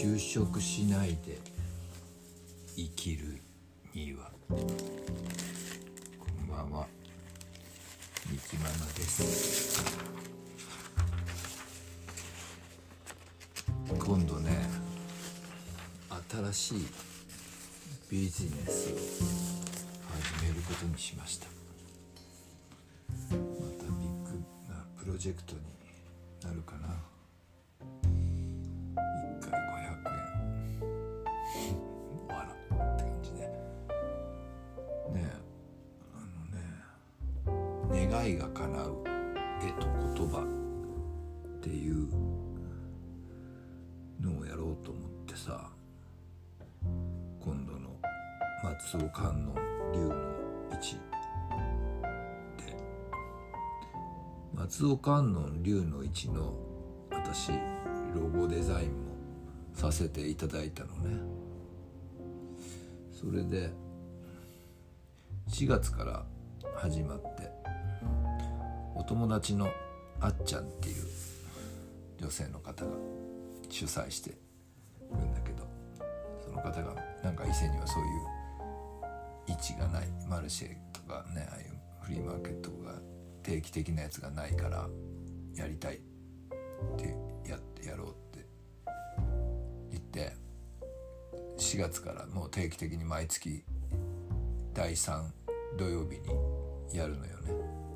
就職しないで生きるには。こんばんは。みきままです。今度ね新しいビジネスを始めることにしました。またビッグなプロジェクトになるかな。願いが叶う。絵と言葉っていうのをやろうと思ってさ今度の松尾観音龍の一。で松尾観音龍の一の私ロゴデザインもさせていただいたのね。それで4月から始まって友達のあっちゃんっていう女性の方が主催してるんだけどその方がなんか伊勢にはそういう位置がないマルシェとかねああいうフリーマーケットが定期的なやつがないからやりたいってやってやろうって言って4月からもう定期的に毎月第3土曜日にやるのよね。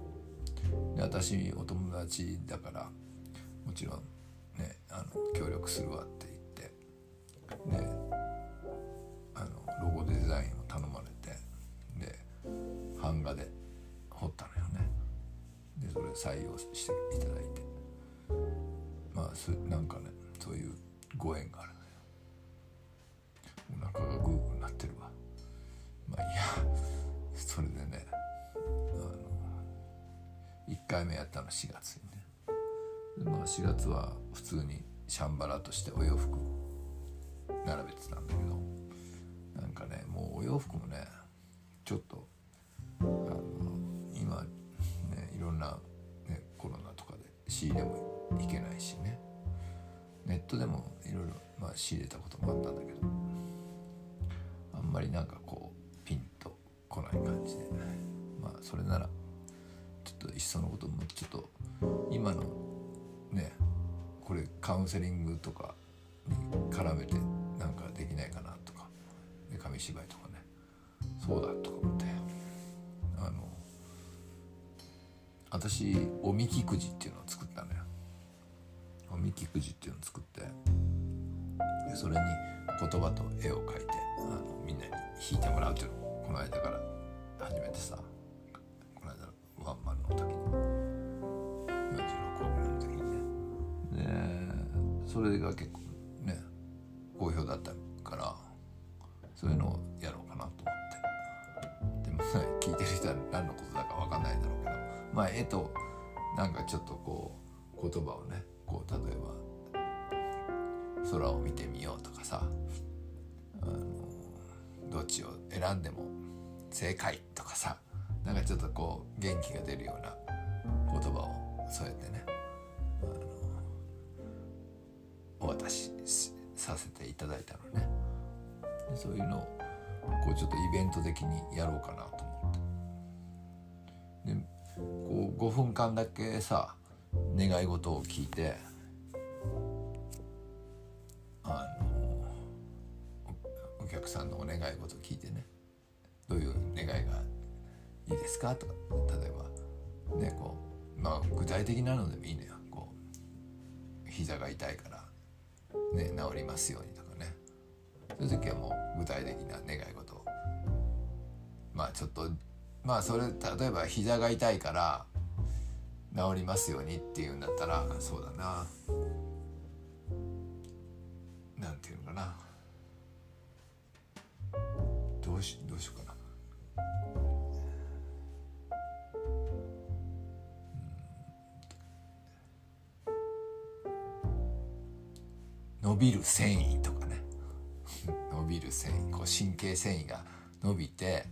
私お友達だからもちろんねあの協力するわって言ってであのロゴデザインを頼まれてで版画で彫ったのよね。でそれ採用していただいて。まあすなんかねそういうご縁がある。回目やったの4月にね。まあ4月は普通にシャンバラとしてお洋服並べてたんだけどなんかねもうお洋服もねちょっとあの今ねいろんな、ね、コロナとかで仕入れもいけないしね。ネットでもいろいろ、まあ、仕入れたこともあったんだけどあんまりなんかこうピンとこない感じで。ねまあそれならといっそのこともちょっと今のねこれカウンセリングとかに絡めてなんかできないかなとかで紙芝居とかね。そうだとか思って。あの私おみきくじっていうのを作ったのよ。おみきくじっていうのを作ってでそれに言葉と絵を描いてあのみんなに弾いてもらうっていうのをこの間から始めてさ。の時に46億の時にねでそれが結構ね好評だったからそういうのをやろうかなと思って。でもね聞いてる人は何のことだか分かんないだろうけどまあ絵となんかちょっとこう言葉をねこう例えば空を見てみようとかさあのどっちを選んでも正解とかさなんかちょっとこう元気が出るような言葉を添えてねお渡しさせていただいたのね。でそういうのをこうちょっとイベント的にやろうかなと思って。でこう5分間だけさ願い事を聞いてあのおお客さんのお願い事を聞いてね。どういう願いがいいですか？とか例えばねこうまあ具体的なのでもいいのよ。こう膝が痛いからね治りますようにとかね。そういう時はもう具体的な願い事を。まあちょっとまあそれ例えば膝が痛いから治りますようにっていうんだったらそうだな。なんていうのかな。どうしどうしようかな。伸びる繊維とかね。伸びる繊維。こう神経繊維が伸びて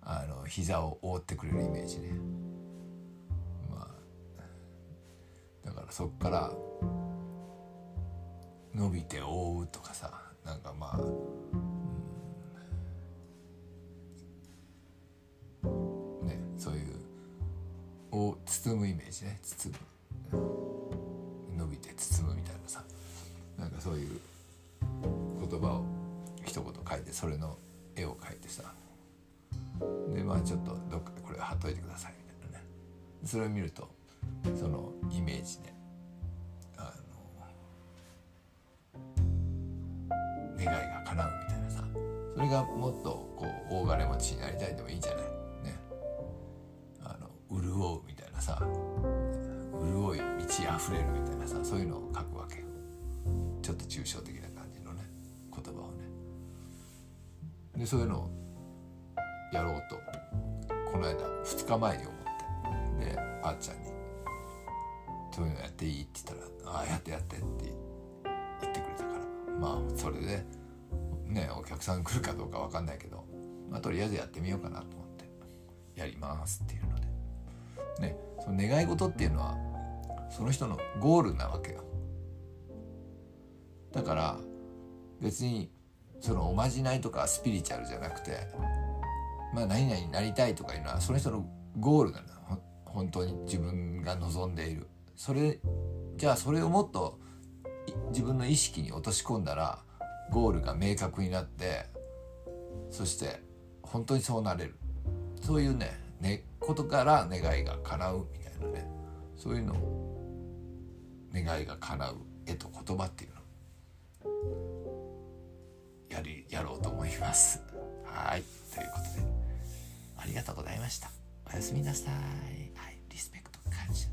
あの膝を覆ってくれるイメージね。まあだからそっから伸びて覆うとかさなんかまあ、うん、ねそういうを包むイメージね。包む。そういう言葉を一言書いてそれの絵を描いてさ。でまあちょっとどっかでこれ貼っといてくださいみたいなね。それを見るとそのイメージであの願いが叶うみたいなさ。それがもっとこう大金持ちになりたいでもいいじゃない。ね。あの潤うみたいなさ。潤い満ち溢れるみたいなさ。そういうのを書くわけ。ちょっと抽象的な感じのね言葉をね。でそういうのをやろうとこの間2日前に思ってであっちゃんに「そういうのやっていい?」って言ったら「ああやってやって」って言ってくれたから。まあそれでねお客さん来るかどうか分かんないけど、まあ、とりあえずやってみようかなと思ってやりますっていうので。ねその願い事っていうのはその人のゴールなわけよ。だから別にそのおまじないとかスピリチュアルじゃなくてまあ何々になりたいとかいうのはその人のゴールなの本当に。自分が望んでいる。それじゃあそれをもっと自分の意識に落とし込んだらゴールが明確になってそして本当にそうなれる。そういうねねことから願いが叶うみたいなね。そういうのを願いが叶う絵と言葉っていうの。やりやろうと思います。はい。ということでありがとうございました。おやすみなさい。はい。リスペクト感謝。